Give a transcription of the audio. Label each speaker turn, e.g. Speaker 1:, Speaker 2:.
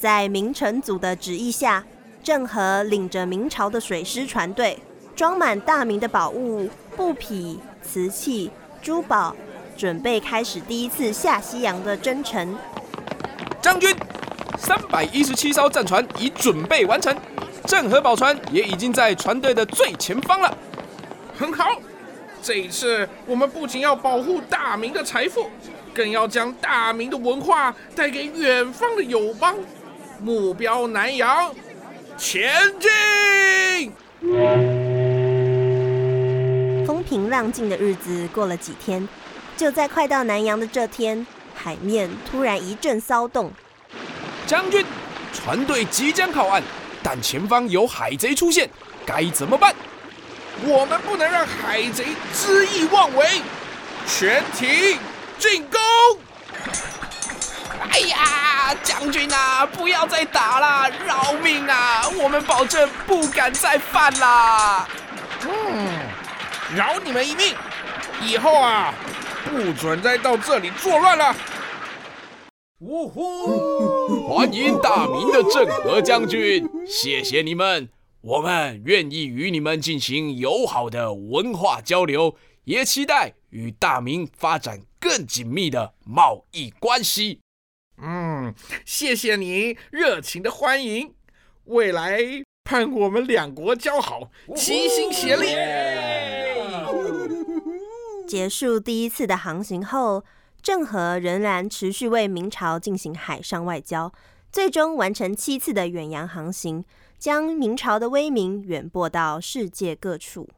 Speaker 1: 在明成祖的旨意下，郑和领着明朝的水师船队，装满大明的宝物、布匹、瓷器、珠宝，准备开始第一次下西洋的征程。
Speaker 2: 将军，三百一十七艘战船已准备完成，郑和宝船也已经在船队的最前方了。
Speaker 3: 很好，这一次我们不仅要保护大明的财富，更要将大明的文化带给远方的友邦。目标南洋，前进！
Speaker 1: 风平浪静的日子过了几天，就在快到南洋的这天，海面突然一阵骚动。
Speaker 2: 将军，船队即将靠岸，但前方有海贼出现，该怎么办？
Speaker 3: 我们不能让海贼恣意妄为，全
Speaker 2: 体进将军啊，不要再打了，饶命啊！我们保证不敢再犯啦。
Speaker 3: 嗯，饶你们一命，以后啊，不准再到这里作乱了。
Speaker 2: 呜呼！欢迎大明的郑和将军，谢谢你们，我们愿意与你们进行友好的文化交流，也期待与大明发展更紧密的贸易关系。
Speaker 3: 嗯，谢谢你热情的欢迎，未来盼我们两国交好，齐心协力。
Speaker 1: 结束第一次的航行后，郑和仍然持续为明朝进行海上外交，最终完成七次的远洋航行，将明朝的威名远播到世界各处。